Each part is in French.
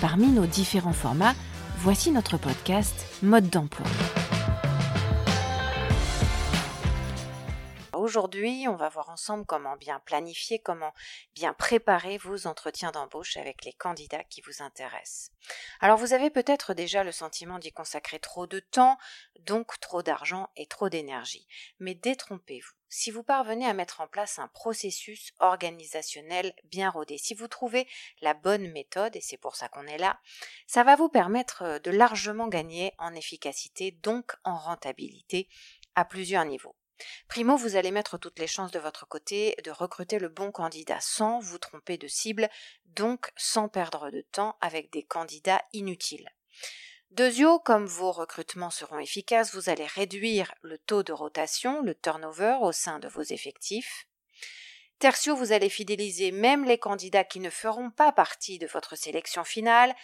Parmi nos différents formats, voici notre podcast Mode d'emploi. Aujourd'hui, on va voir ensemble comment bien planifier, comment bien préparer vos entretiens d'embauche avec les candidats qui vous intéressent. Alors vous avez peut-être déjà le sentiment d'y consacrer trop de temps, donc trop d'argent et trop d'énergie. Mais détrompez-vous. Si vous parvenez à mettre en place un processus organisationnel bien rodé, si vous trouvez la bonne méthode, et c'est pour ça qu'on est là, ça va vous permettre de largement gagner en efficacité, donc en rentabilité, à plusieurs niveaux. Primo, vous allez mettre toutes les chances de votre côté de recruter le bon candidat sans vous tromper de cible, donc sans perdre de temps avec des candidats inutiles. Deuxio, comme vos recrutements seront efficaces, vous allez réduire le taux de rotation, le turnover au sein de vos effectifs. Tertio, vous allez fidéliser même les candidats qui ne feront pas partie de votre sélection finale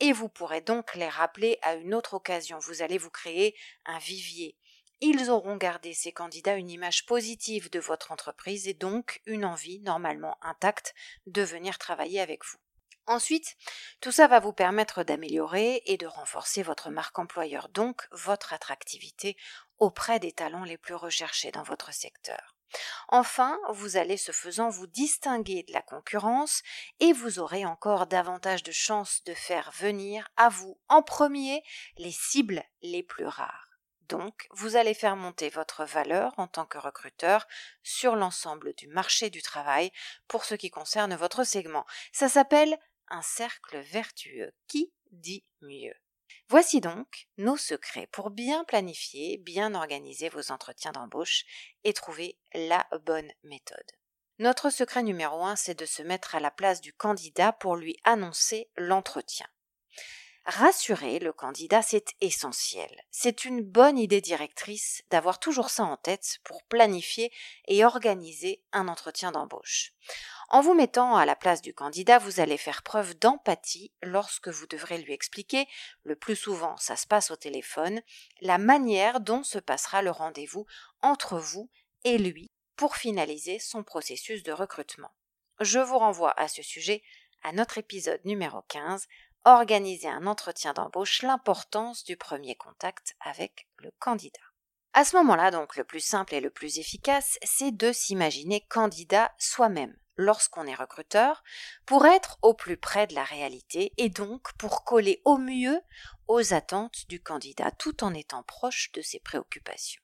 et vous pourrez donc les rappeler à une autre occasion. Vous allez vous créer un vivier ils auront gardé ces candidats une image positive de votre entreprise et donc une envie normalement intacte de venir travailler avec vous. Ensuite, tout ça va vous permettre d'améliorer et de renforcer votre marque employeur, donc votre attractivité auprès des talents les plus recherchés dans votre secteur. Enfin, vous allez ce faisant vous distinguer de la concurrence et vous aurez encore davantage de chances de faire venir à vous en premier les cibles les plus rares. Donc, vous allez faire monter votre valeur en tant que recruteur sur l'ensemble du marché du travail pour ce qui concerne votre segment. Ça s'appelle un cercle vertueux. Qui dit mieux? Voici donc nos secrets pour bien planifier, bien organiser vos entretiens d'embauche et trouver la bonne méthode. Notre secret numéro un, c'est de se mettre à la place du candidat pour lui annoncer l'entretien. Rassurer le candidat, c'est essentiel. C'est une bonne idée directrice d'avoir toujours ça en tête pour planifier et organiser un entretien d'embauche. En vous mettant à la place du candidat, vous allez faire preuve d'empathie lorsque vous devrez lui expliquer, le plus souvent ça se passe au téléphone, la manière dont se passera le rendez-vous entre vous et lui pour finaliser son processus de recrutement. Je vous renvoie à ce sujet à notre épisode numéro 15 organiser un entretien d'embauche l'importance du premier contact avec le candidat. À ce moment-là, donc, le plus simple et le plus efficace, c'est de s'imaginer candidat soi-même lorsqu'on est recruteur pour être au plus près de la réalité et donc pour coller au mieux aux attentes du candidat tout en étant proche de ses préoccupations.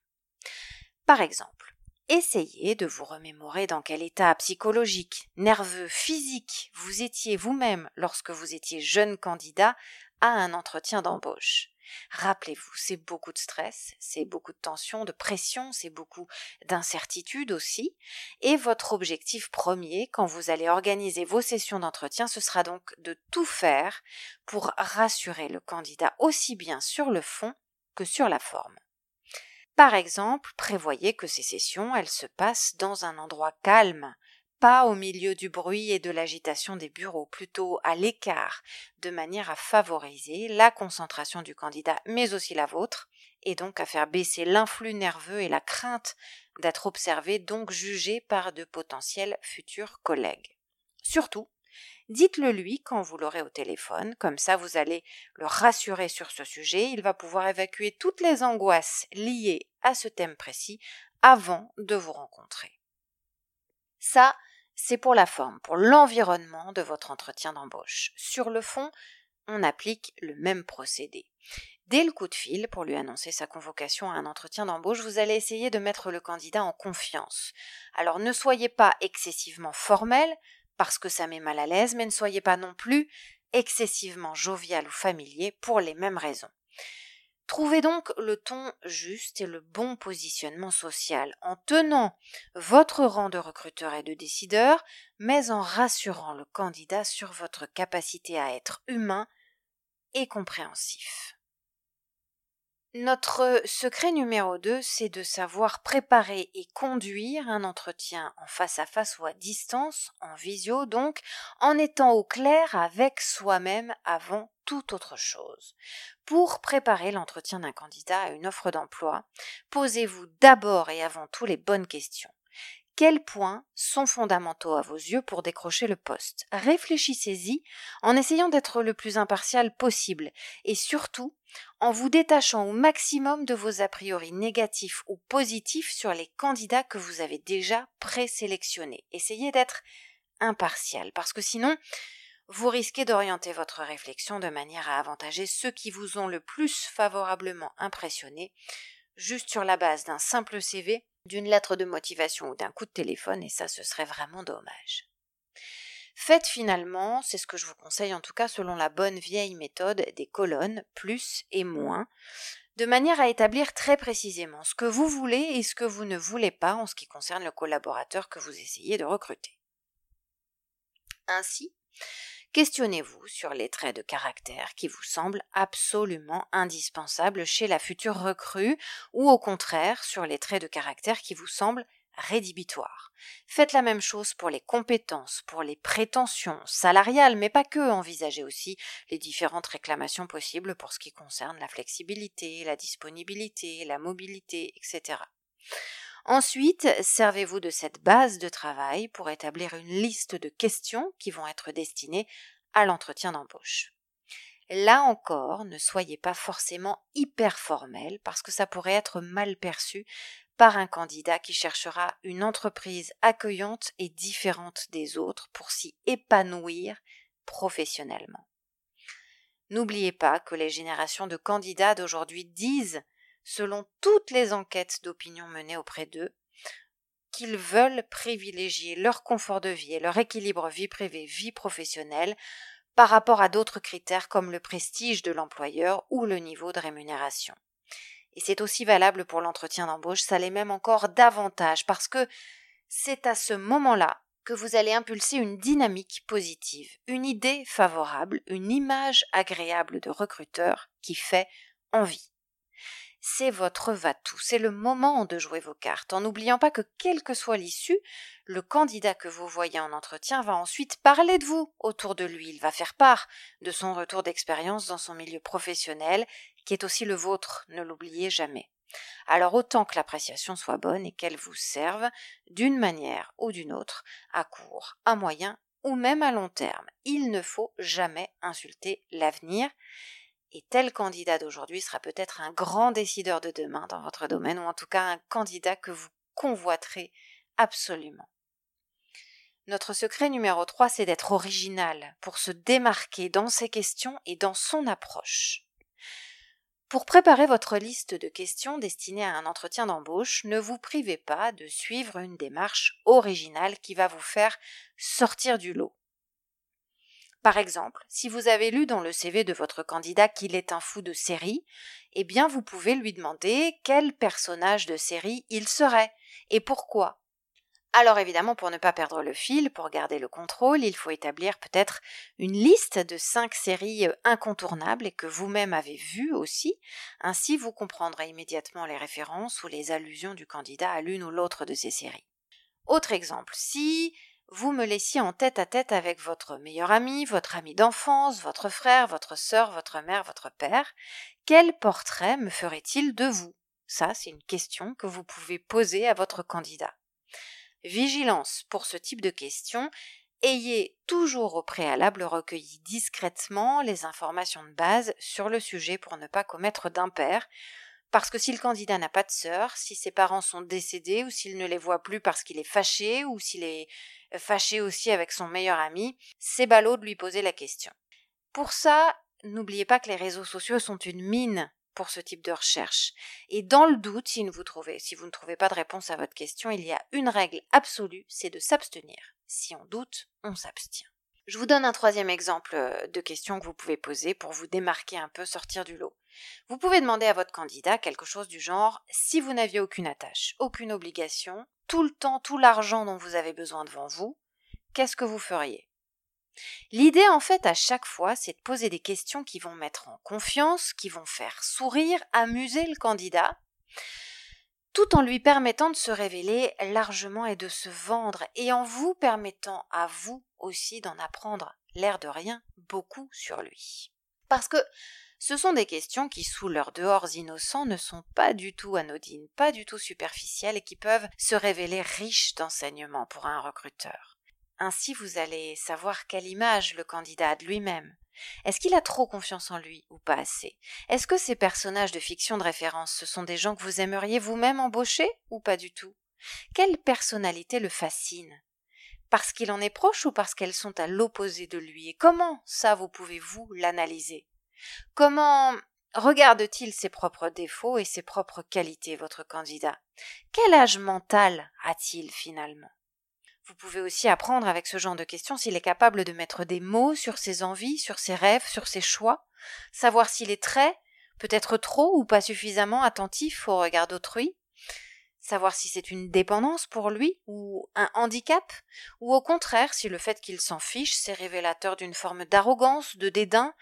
Par exemple, Essayez de vous remémorer dans quel état psychologique, nerveux, physique vous étiez vous-même lorsque vous étiez jeune candidat à un entretien d'embauche. Rappelez-vous, c'est beaucoup de stress, c'est beaucoup de tension, de pression, c'est beaucoup d'incertitude aussi. Et votre objectif premier, quand vous allez organiser vos sessions d'entretien, ce sera donc de tout faire pour rassurer le candidat aussi bien sur le fond que sur la forme. Par exemple, prévoyez que ces sessions, elles se passent dans un endroit calme, pas au milieu du bruit et de l'agitation des bureaux, plutôt à l'écart, de manière à favoriser la concentration du candidat, mais aussi la vôtre, et donc à faire baisser l'influx nerveux et la crainte d'être observé, donc jugé par de potentiels futurs collègues. Surtout, Dites-le lui quand vous l'aurez au téléphone, comme ça vous allez le rassurer sur ce sujet, il va pouvoir évacuer toutes les angoisses liées à ce thème précis avant de vous rencontrer. Ça, c'est pour la forme, pour l'environnement de votre entretien d'embauche. Sur le fond, on applique le même procédé. Dès le coup de fil pour lui annoncer sa convocation à un entretien d'embauche, vous allez essayer de mettre le candidat en confiance. Alors ne soyez pas excessivement formel, parce que ça met mal à l'aise, mais ne soyez pas non plus excessivement jovial ou familier pour les mêmes raisons. Trouvez donc le ton juste et le bon positionnement social en tenant votre rang de recruteur et de décideur, mais en rassurant le candidat sur votre capacité à être humain et compréhensif. Notre secret numéro 2, c'est de savoir préparer et conduire un entretien en face à face ou à distance, en visio donc, en étant au clair avec soi-même avant toute autre chose. Pour préparer l'entretien d'un candidat à une offre d'emploi, posez-vous d'abord et avant tout les bonnes questions. Quels points sont fondamentaux à vos yeux pour décrocher le poste? Réfléchissez-y en essayant d'être le plus impartial possible et surtout en vous détachant au maximum de vos a priori négatifs ou positifs sur les candidats que vous avez déjà présélectionnés. Essayez d'être impartial parce que sinon vous risquez d'orienter votre réflexion de manière à avantager ceux qui vous ont le plus favorablement impressionné juste sur la base d'un simple CV d'une lettre de motivation ou d'un coup de téléphone, et ça, ce serait vraiment dommage. Faites finalement, c'est ce que je vous conseille en tout cas selon la bonne vieille méthode des colonnes, plus et moins, de manière à établir très précisément ce que vous voulez et ce que vous ne voulez pas en ce qui concerne le collaborateur que vous essayez de recruter. Ainsi, Questionnez-vous sur les traits de caractère qui vous semblent absolument indispensables chez la future recrue ou au contraire sur les traits de caractère qui vous semblent rédhibitoires. Faites la même chose pour les compétences, pour les prétentions salariales, mais pas que, envisagez aussi les différentes réclamations possibles pour ce qui concerne la flexibilité, la disponibilité, la mobilité, etc. Ensuite, servez-vous de cette base de travail pour établir une liste de questions qui vont être destinées à l'entretien d'embauche. Là encore, ne soyez pas forcément hyper formel parce que ça pourrait être mal perçu par un candidat qui cherchera une entreprise accueillante et différente des autres pour s'y épanouir professionnellement. N'oubliez pas que les générations de candidats d'aujourd'hui disent selon toutes les enquêtes d'opinion menées auprès d'eux, qu'ils veulent privilégier leur confort de vie et leur équilibre vie privée-vie professionnelle par rapport à d'autres critères comme le prestige de l'employeur ou le niveau de rémunération. Et c'est aussi valable pour l'entretien d'embauche, ça l'est même encore davantage parce que c'est à ce moment-là que vous allez impulser une dynamique positive, une idée favorable, une image agréable de recruteur qui fait envie. C'est votre va-tout, c'est le moment de jouer vos cartes, en n'oubliant pas que quelle que soit l'issue, le candidat que vous voyez en entretien va ensuite parler de vous autour de lui, il va faire part de son retour d'expérience dans son milieu professionnel, qui est aussi le vôtre, ne l'oubliez jamais. Alors autant que l'appréciation soit bonne et qu'elle vous serve, d'une manière ou d'une autre, à court, à moyen ou même à long terme. Il ne faut jamais insulter l'avenir, et tel candidat d'aujourd'hui sera peut-être un grand décideur de demain dans votre domaine, ou en tout cas un candidat que vous convoiterez absolument. Notre secret numéro 3, c'est d'être original pour se démarquer dans ses questions et dans son approche. Pour préparer votre liste de questions destinées à un entretien d'embauche, ne vous privez pas de suivre une démarche originale qui va vous faire sortir du lot. Par exemple, si vous avez lu dans le CV de votre candidat qu'il est un fou de série, eh bien vous pouvez lui demander quel personnage de série il serait et pourquoi. Alors évidemment, pour ne pas perdre le fil, pour garder le contrôle, il faut établir peut-être une liste de cinq séries euh, incontournables et que vous-même avez vues aussi. Ainsi, vous comprendrez immédiatement les références ou les allusions du candidat à l'une ou l'autre de ces séries. Autre exemple, si vous me laissiez en tête à tête avec votre meilleur ami, votre ami d'enfance, votre frère, votre sœur, votre mère, votre père, quel portrait me ferait-il de vous? Ça, c'est une question que vous pouvez poser à votre candidat. Vigilance pour ce type de questions, ayez toujours au préalable recueilli discrètement les informations de base sur le sujet pour ne pas commettre d'impair, parce que si le candidat n'a pas de sœur, si ses parents sont décédés, ou s'il ne les voit plus parce qu'il est fâché, ou s'il est fâché aussi avec son meilleur ami, c'est ballot de lui poser la question. Pour ça, n'oubliez pas que les réseaux sociaux sont une mine pour ce type de recherche. Et dans le doute, si, vous, ne trouvez pas de réponse à votre question, il y a une règle absolue, c'est de s'abstenir. Si on doute, on s'abstient. Je vous donne un troisième exemple euh, de question que vous pouvez poser pour vous démarquer un peu, sortir du lot. Vous pouvez demander à votre candidat quelque chose du genre si vous n'aviez aucune attache, aucune obligation, tout le temps, tout l'argent dont vous avez besoin devant vous, qu'est-ce que vous feriez? L'idée en fait à chaque fois, c'est de poser des questions qui vont mettre en confiance, qui vont faire sourire, amuser le candidat, tout en lui permettant de se révéler largement et de se vendre, et en vous permettant à vous aussi d'en apprendre, l'air de rien, beaucoup sur lui. Parce que ce sont des questions qui, sous leurs dehors innocents, ne sont pas du tout anodines, pas du tout superficielles et qui peuvent se révéler riches d'enseignements pour un recruteur. Ainsi vous allez savoir quelle image le candidat a de lui-même, est-ce qu'il a trop confiance en lui ou pas assez? Est-ce que ces personnages de fiction de référence, ce sont des gens que vous aimeriez vous-même embaucher ou pas du tout? Quelle personnalité le fascine? Parce qu'il en est proche ou parce qu'elles sont à l'opposé de lui? Et comment ça vous pouvez-vous l'analyser? Comment regarde-t-il ses propres défauts et ses propres qualités, votre candidat? Quel âge mental a-t-il finalement? Vous pouvez aussi apprendre avec ce genre de questions s'il est capable de mettre des mots sur ses envies, sur ses rêves, sur ses choix, savoir s'il est très, peut-être trop ou pas suffisamment attentif au regard d'autrui, savoir si c'est une dépendance pour lui ou un handicap, ou au contraire si le fait qu'il s'en fiche c'est révélateur d'une forme d'arrogance, de dédain,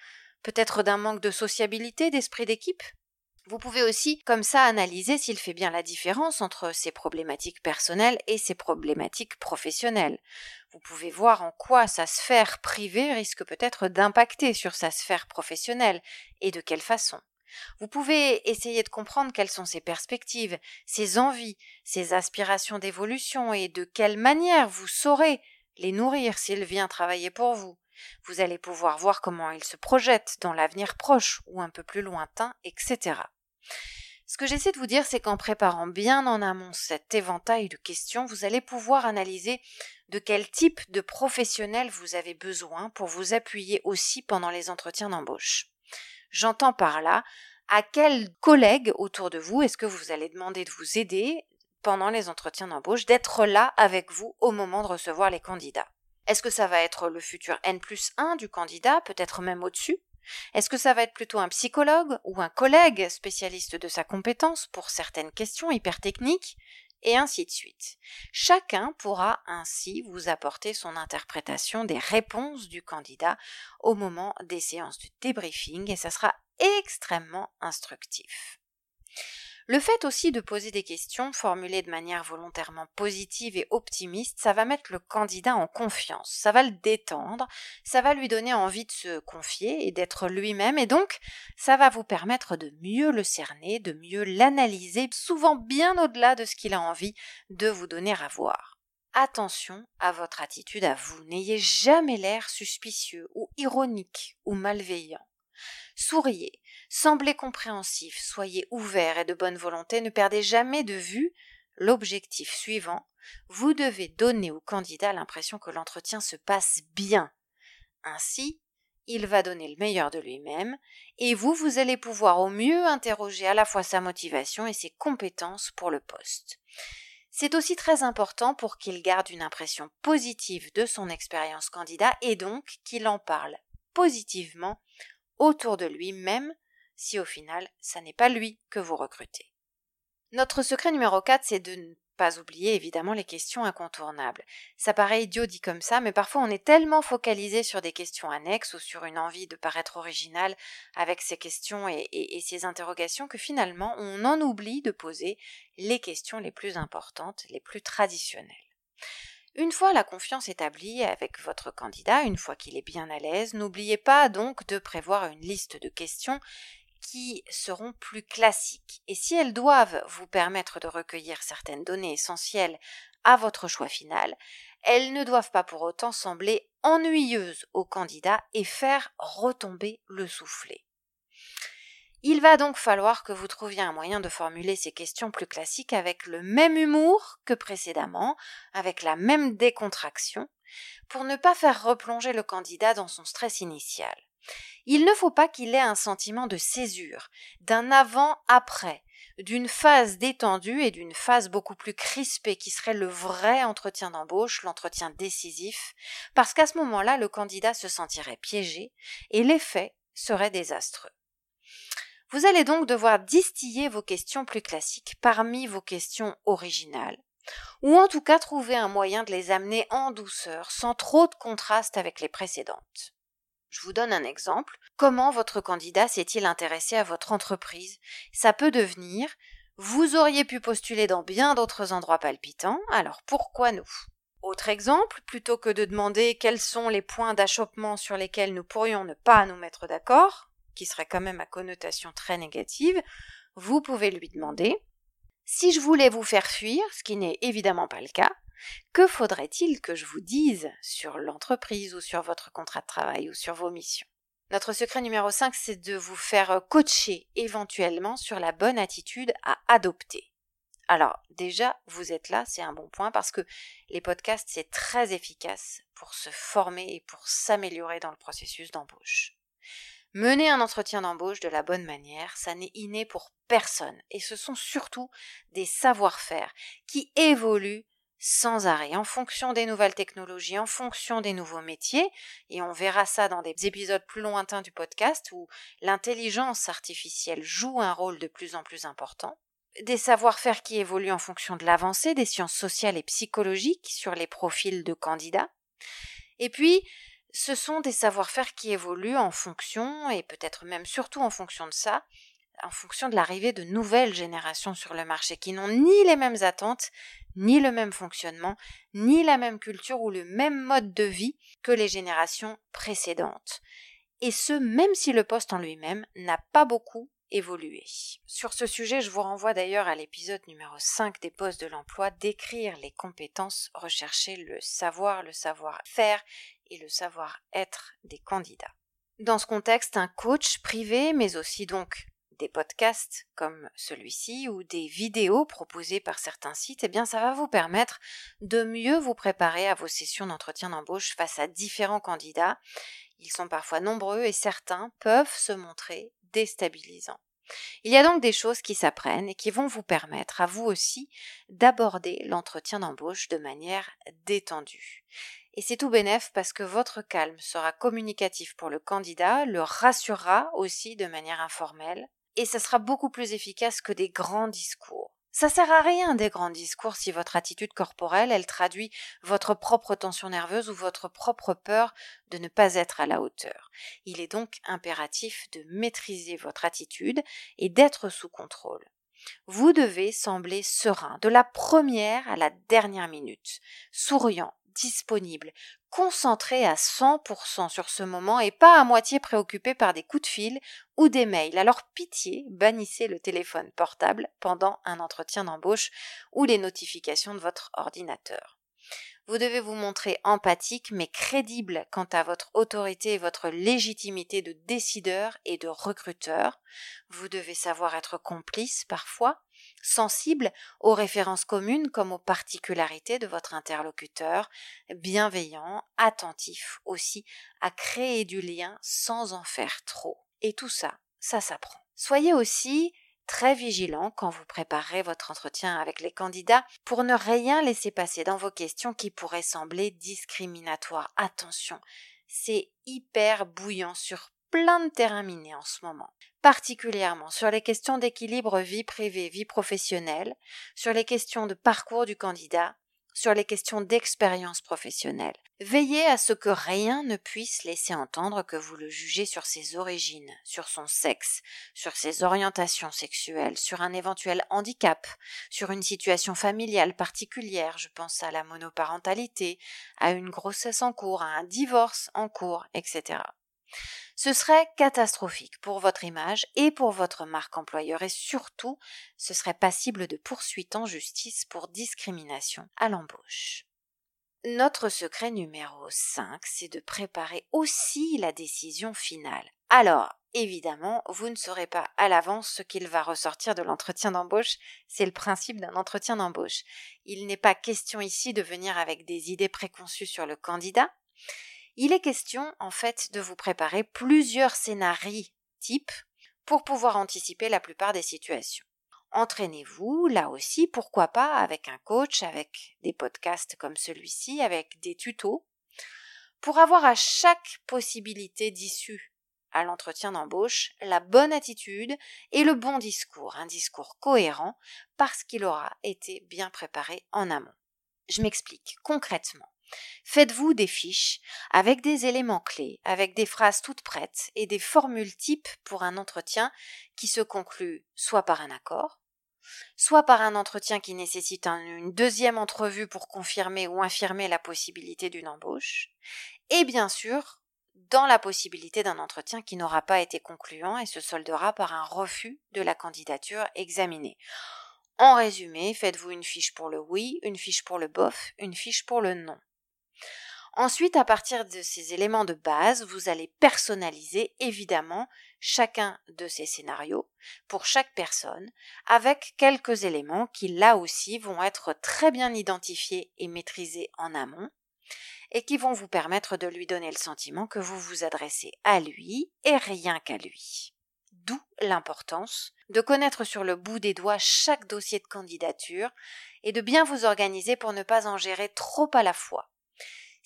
peut-être d'un manque de sociabilité, d'esprit d'équipe. Vous pouvez aussi comme ça analyser s'il fait bien la différence entre ses problématiques personnelles et ses problématiques professionnelles. Vous pouvez voir en quoi sa sphère privée risque peut-être d'impacter sur sa sphère professionnelle et de quelle façon. Vous pouvez essayer de comprendre quelles sont ses perspectives, ses envies, ses aspirations d'évolution et de quelle manière vous saurez les nourrir s'il vient travailler pour vous. Vous allez pouvoir voir comment il se projette dans l'avenir proche ou un peu plus lointain, etc. Ce que j'essaie de vous dire, c'est qu'en préparant bien en amont cet éventail de questions, vous allez pouvoir analyser de quel type de professionnel vous avez besoin pour vous appuyer aussi pendant les entretiens d'embauche. J'entends par là à quel collègue autour de vous est-ce que vous allez demander de vous aider pendant les entretiens d'embauche, d'être là avec vous au moment de recevoir les candidats. Est-ce que ça va être le futur N plus 1 du candidat, peut-être même au-dessus? Est-ce que ça va être plutôt un psychologue ou un collègue spécialiste de sa compétence pour certaines questions hyper techniques et ainsi de suite. Chacun pourra ainsi vous apporter son interprétation des réponses du candidat au moment des séances de débriefing et ça sera extrêmement instructif. Le fait aussi de poser des questions formulées de manière volontairement positive et optimiste, ça va mettre le candidat en confiance, ça va le détendre, ça va lui donner envie de se confier et d'être lui-même, et donc ça va vous permettre de mieux le cerner, de mieux l'analyser, souvent bien au-delà de ce qu'il a envie de vous donner à voir. Attention à votre attitude à vous, n'ayez jamais l'air suspicieux ou ironique ou malveillant. Souriez, semblez compréhensif, soyez ouvert et de bonne volonté, ne perdez jamais de vue l'objectif suivant. Vous devez donner au candidat l'impression que l'entretien se passe bien. Ainsi, il va donner le meilleur de lui-même, et vous, vous allez pouvoir au mieux interroger à la fois sa motivation et ses compétences pour le poste. C'est aussi très important pour qu'il garde une impression positive de son expérience candidat et donc qu'il en parle positivement autour de lui même si au final ça n'est pas lui que vous recrutez. Notre secret numéro 4, c'est de ne pas oublier évidemment les questions incontournables. Ça paraît idiot dit comme ça, mais parfois on est tellement focalisé sur des questions annexes ou sur une envie de paraître original avec ces questions et, et ces interrogations que finalement on en oublie de poser les questions les plus importantes, les plus traditionnelles. Une fois la confiance établie avec votre candidat, une fois qu'il est bien à l'aise, n'oubliez pas donc de prévoir une liste de questions qui seront plus classiques. Et si elles doivent vous permettre de recueillir certaines données essentielles à votre choix final, elles ne doivent pas pour autant sembler ennuyeuses au candidat et faire retomber le soufflet. Il va donc falloir que vous trouviez un moyen de formuler ces questions plus classiques avec le même humour que précédemment, avec la même décontraction, pour ne pas faire replonger le candidat dans son stress initial. Il ne faut pas qu'il ait un sentiment de césure, d'un avant-après, d'une phase détendue et d'une phase beaucoup plus crispée qui serait le vrai entretien d'embauche, l'entretien décisif, parce qu'à ce moment-là, le candidat se sentirait piégé et l'effet serait désastreux. Vous allez donc devoir distiller vos questions plus classiques parmi vos questions originales. ou en tout cas trouver un moyen de les amener en douceur, sans trop de contraste avec les précédentes. Je vous donne un exemple. Comment votre candidat s'est-il intéressé à votre entreprise? Ça peut devenir vous auriez pu postuler dans bien d'autres endroits palpitants, alors pourquoi nous? Autre exemple, plutôt que de demander quels sont les points d'achoppement sur lesquels nous pourrions ne pas nous mettre d'accord, qui serait quand même à connotation très négative, vous pouvez lui demander si je voulais vous faire fuir, ce qui n'est évidemment pas le cas, que faudrait-il que je vous dise sur l'entreprise ou sur votre contrat de travail ou sur vos missions? Notre secret numéro 5, c'est de vous faire coacher éventuellement sur la bonne attitude à adopter. Alors déjà, vous êtes là, c'est un bon point parce que les podcasts, c'est très efficace pour se former et pour s'améliorer dans le processus d'embauche. Mener un entretien d'embauche de la bonne manière, ça n'est inné pour personne, et ce sont surtout des savoir-faire qui évoluent sans arrêt en fonction des nouvelles technologies, en fonction des nouveaux métiers, et on verra ça dans des épisodes plus lointains du podcast où l'intelligence artificielle joue un rôle de plus en plus important, des savoir-faire qui évoluent en fonction de l'avancée des sciences sociales et psychologiques sur les profils de candidats, et puis ce sont des savoir-faire qui évoluent en fonction, et peut-être même surtout en fonction de ça, en fonction de l'arrivée de nouvelles générations sur le marché qui n'ont ni les mêmes attentes, ni le même fonctionnement, ni la même culture ou le même mode de vie que les générations précédentes. Et ce, même si le poste en lui-même n'a pas beaucoup évolué. Sur ce sujet, je vous renvoie d'ailleurs à l'épisode numéro 5 des postes de l'emploi, décrire les compétences recherchées, le savoir, le savoir-faire et le savoir-être des candidats. Dans ce contexte, un coach privé, mais aussi donc des podcasts comme celui-ci ou des vidéos proposées par certains sites, eh bien ça va vous permettre de mieux vous préparer à vos sessions d'entretien d'embauche face à différents candidats. Ils sont parfois nombreux et certains peuvent se montrer déstabilisants. Il y a donc des choses qui s'apprennent et qui vont vous permettre à vous aussi d'aborder l'entretien d'embauche de manière détendue. Et c'est tout bénef parce que votre calme sera communicatif pour le candidat, le rassurera aussi de manière informelle, et ce sera beaucoup plus efficace que des grands discours. Ça sert à rien des grands discours si votre attitude corporelle, elle traduit votre propre tension nerveuse ou votre propre peur de ne pas être à la hauteur. Il est donc impératif de maîtriser votre attitude et d'être sous contrôle. Vous devez sembler serein de la première à la dernière minute, souriant, disponible, concentré à 100% sur ce moment et pas à moitié préoccupé par des coups de fil ou des mails. Alors pitié, bannissez le téléphone portable pendant un entretien d'embauche ou les notifications de votre ordinateur. Vous devez vous montrer empathique mais crédible quant à votre autorité et votre légitimité de décideur et de recruteur. Vous devez savoir être complice parfois, sensible aux références communes comme aux particularités de votre interlocuteur, bienveillant, attentif aussi à créer du lien sans en faire trop. Et tout ça, ça s'apprend. Soyez aussi très vigilant quand vous préparez votre entretien avec les candidats pour ne rien laisser passer dans vos questions qui pourraient sembler discriminatoires. Attention, c'est hyper bouillant sur plein de terrains minés en ce moment, particulièrement sur les questions d'équilibre vie privée, vie professionnelle, sur les questions de parcours du candidat, sur les questions d'expérience professionnelle. Veillez à ce que rien ne puisse laisser entendre que vous le jugez sur ses origines, sur son sexe, sur ses orientations sexuelles, sur un éventuel handicap, sur une situation familiale particulière, je pense à la monoparentalité, à une grossesse en cours, à un divorce en cours, etc. Ce serait catastrophique pour votre image et pour votre marque employeur et surtout, ce serait passible de poursuite en justice pour discrimination à l'embauche. Notre secret numéro 5, c'est de préparer aussi la décision finale. Alors, évidemment, vous ne saurez pas à l'avance ce qu'il va ressortir de l'entretien d'embauche, c'est le principe d'un entretien d'embauche. Il n'est pas question ici de venir avec des idées préconçues sur le candidat, il est question en fait de vous préparer plusieurs scénarios types pour pouvoir anticiper la plupart des situations. Entraînez-vous, là aussi, pourquoi pas, avec un coach, avec des podcasts comme celui-ci, avec des tutos, pour avoir à chaque possibilité d'issue à l'entretien d'embauche la bonne attitude et le bon discours, un discours cohérent parce qu'il aura été bien préparé en amont. Je m'explique concrètement. Faites-vous des fiches avec des éléments clés, avec des phrases toutes prêtes et des formules types pour un entretien qui se conclut soit par un accord, soit par un entretien qui nécessite une deuxième entrevue pour confirmer ou infirmer la possibilité d'une embauche, et bien sûr dans la possibilité d'un entretien qui n'aura pas été concluant et se soldera par un refus de la candidature examinée. En résumé, faites-vous une fiche pour le oui, une fiche pour le bof, une fiche pour le non. Ensuite, à partir de ces éléments de base, vous allez personnaliser évidemment chacun de ces scénarios pour chaque personne avec quelques éléments qui là aussi vont être très bien identifiés et maîtrisés en amont et qui vont vous permettre de lui donner le sentiment que vous vous adressez à lui et rien qu'à lui. D'où l'importance de connaître sur le bout des doigts chaque dossier de candidature et de bien vous organiser pour ne pas en gérer trop à la fois.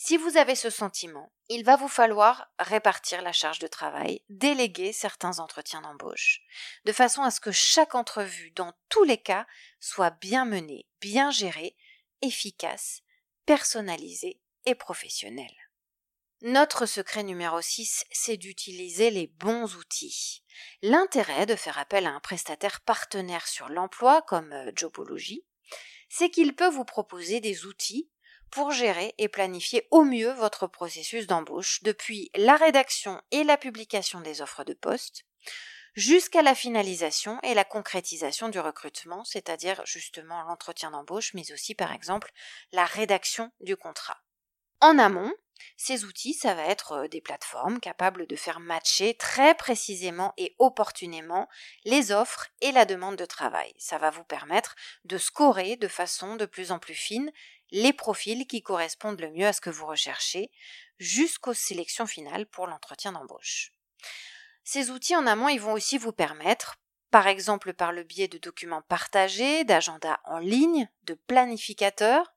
Si vous avez ce sentiment, il va vous falloir répartir la charge de travail, déléguer certains entretiens d'embauche, de façon à ce que chaque entrevue, dans tous les cas, soit bien menée, bien gérée, efficace, personnalisée et professionnelle. Notre secret numéro 6, c'est d'utiliser les bons outils. L'intérêt de faire appel à un prestataire partenaire sur l'emploi comme euh, Jobology, c'est qu'il peut vous proposer des outils pour gérer et planifier au mieux votre processus d'embauche depuis la rédaction et la publication des offres de poste jusqu'à la finalisation et la concrétisation du recrutement, c'est-à-dire justement l'entretien d'embauche, mais aussi par exemple la rédaction du contrat. En amont, ces outils, ça va être euh, des plateformes capables de faire matcher très précisément et opportunément les offres et la demande de travail. Ça va vous permettre de scorer de façon de plus en plus fine les profils qui correspondent le mieux à ce que vous recherchez, jusqu'aux sélections finales pour l'entretien d'embauche. Ces outils en amont, ils vont aussi vous permettre, par exemple par le biais de documents partagés, d'agendas en ligne, de planificateurs,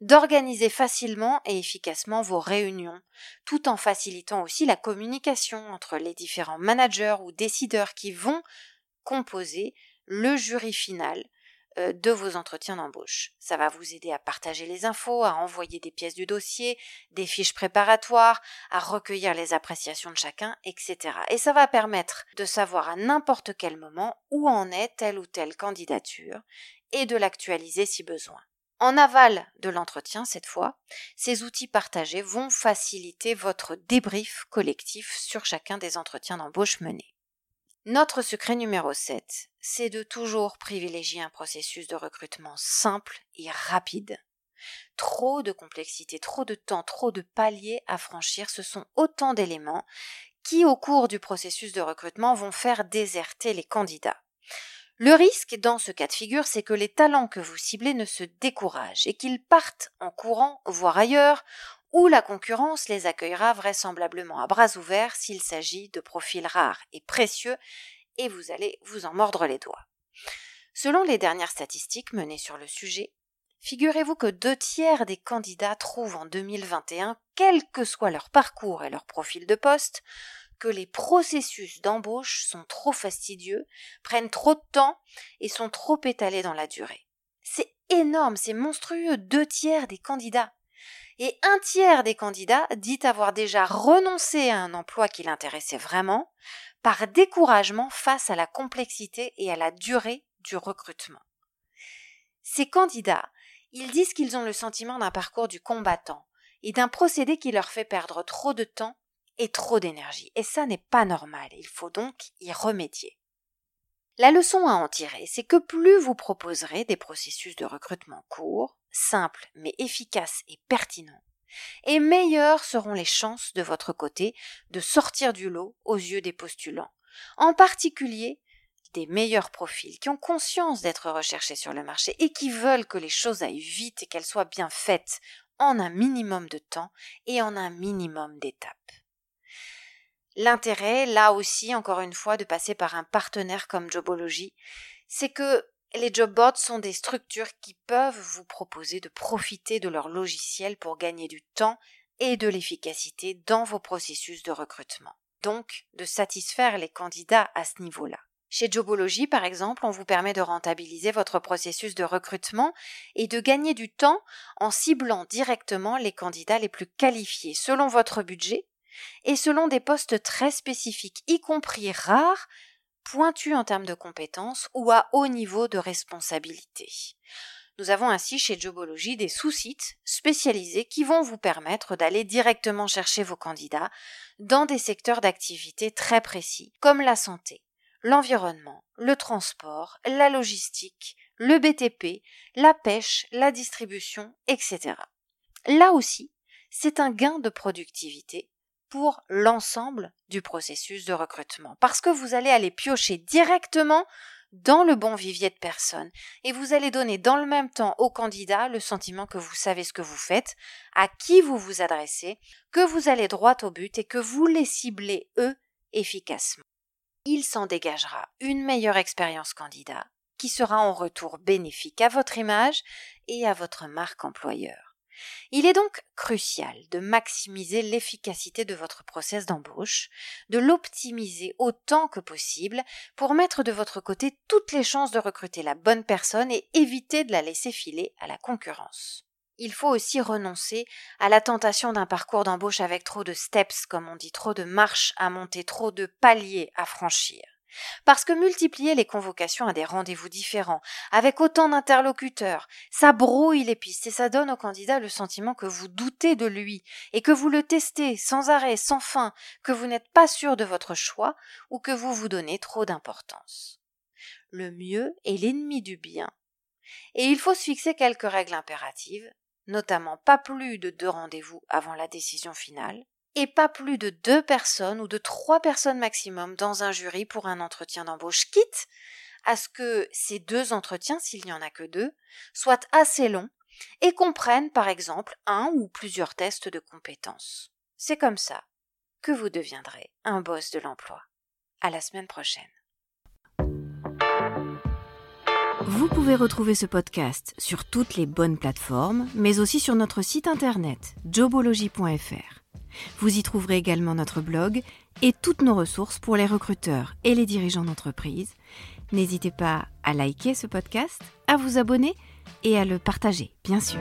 d'organiser facilement et efficacement vos réunions, tout en facilitant aussi la communication entre les différents managers ou décideurs qui vont composer le jury final de vos entretiens d'embauche. Ça va vous aider à partager les infos, à envoyer des pièces du dossier, des fiches préparatoires, à recueillir les appréciations de chacun, etc. Et ça va permettre de savoir à n'importe quel moment où en est telle ou telle candidature et de l'actualiser si besoin. En aval de l'entretien, cette fois, ces outils partagés vont faciliter votre débrief collectif sur chacun des entretiens d'embauche menés. Notre secret numéro 7, c'est de toujours privilégier un processus de recrutement simple et rapide. Trop de complexité, trop de temps, trop de paliers à franchir, ce sont autant d'éléments qui, au cours du processus de recrutement, vont faire déserter les candidats. Le risque dans ce cas de figure, c'est que les talents que vous ciblez ne se découragent et qu'ils partent en courant, voire ailleurs, où la concurrence les accueillera vraisemblablement à bras ouverts s'il s'agit de profils rares et précieux, et vous allez vous en mordre les doigts. Selon les dernières statistiques menées sur le sujet, figurez-vous que deux tiers des candidats trouvent en 2021, quel que soit leur parcours et leur profil de poste, que les processus d'embauche sont trop fastidieux, prennent trop de temps et sont trop étalés dans la durée. C'est énorme, c'est monstrueux, deux tiers des candidats et un tiers des candidats dit avoir déjà renoncé à un emploi qui l'intéressait vraiment par découragement face à la complexité et à la durée du recrutement. Ces candidats, ils disent qu'ils ont le sentiment d'un parcours du combattant et d'un procédé qui leur fait perdre trop de temps et trop d'énergie. Et ça n'est pas normal, il faut donc y remédier. La leçon à en tirer, c'est que plus vous proposerez des processus de recrutement courts, simples mais efficaces et pertinents, et meilleures seront les chances de votre côté de sortir du lot aux yeux des postulants, en particulier des meilleurs profils qui ont conscience d'être recherchés sur le marché et qui veulent que les choses aillent vite et qu'elles soient bien faites en un minimum de temps et en un minimum d'étapes. L'intérêt, là aussi, encore une fois, de passer par un partenaire comme Jobology, c'est que les job boards sont des structures qui peuvent vous proposer de profiter de leur logiciel pour gagner du temps et de l'efficacité dans vos processus de recrutement. donc de satisfaire les candidats à ce niveau-là. Chez Jobology, par exemple, on vous permet de rentabiliser votre processus de recrutement et de gagner du temps en ciblant directement les candidats les plus qualifiés selon votre budget et selon des postes très spécifiques, y compris rares, pointus en termes de compétences ou à haut niveau de responsabilité. Nous avons ainsi chez Jobology des sous-sites spécialisés qui vont vous permettre d'aller directement chercher vos candidats dans des secteurs d'activité très précis, comme la santé, l'environnement, le transport, la logistique, le BTP, la pêche, la distribution, etc. Là aussi, c'est un gain de productivité pour l'ensemble du processus de recrutement, parce que vous allez aller piocher directement dans le bon vivier de personnes et vous allez donner dans le même temps aux candidats le sentiment que vous savez ce que vous faites, à qui vous vous adressez, que vous allez droit au but et que vous les ciblez eux efficacement. Il s'en dégagera une meilleure expérience candidat qui sera en retour bénéfique à votre image et à votre marque employeur. Il est donc crucial de maximiser l'efficacité de votre process d'embauche, de l'optimiser autant que possible pour mettre de votre côté toutes les chances de recruter la bonne personne et éviter de la laisser filer à la concurrence. Il faut aussi renoncer à la tentation d'un parcours d'embauche avec trop de steps, comme on dit, trop de marches à monter, trop de paliers à franchir. Parce que multiplier les convocations à des rendez-vous différents, avec autant d'interlocuteurs, ça brouille les pistes et ça donne au candidat le sentiment que vous doutez de lui et que vous le testez sans arrêt, sans fin, que vous n'êtes pas sûr de votre choix ou que vous vous donnez trop d'importance. Le mieux est l'ennemi du bien. Et il faut se fixer quelques règles impératives, notamment pas plus de deux rendez-vous avant la décision finale, et pas plus de deux personnes ou de trois personnes maximum dans un jury pour un entretien d'embauche, quitte à ce que ces deux entretiens, s'il n'y en a que deux, soient assez longs et comprennent par exemple un ou plusieurs tests de compétences. C'est comme ça que vous deviendrez un boss de l'emploi. À la semaine prochaine. Vous pouvez retrouver ce podcast sur toutes les bonnes plateformes, mais aussi sur notre site internet jobology.fr. Vous y trouverez également notre blog et toutes nos ressources pour les recruteurs et les dirigeants d'entreprise. N'hésitez pas à liker ce podcast, à vous abonner et à le partager, bien sûr.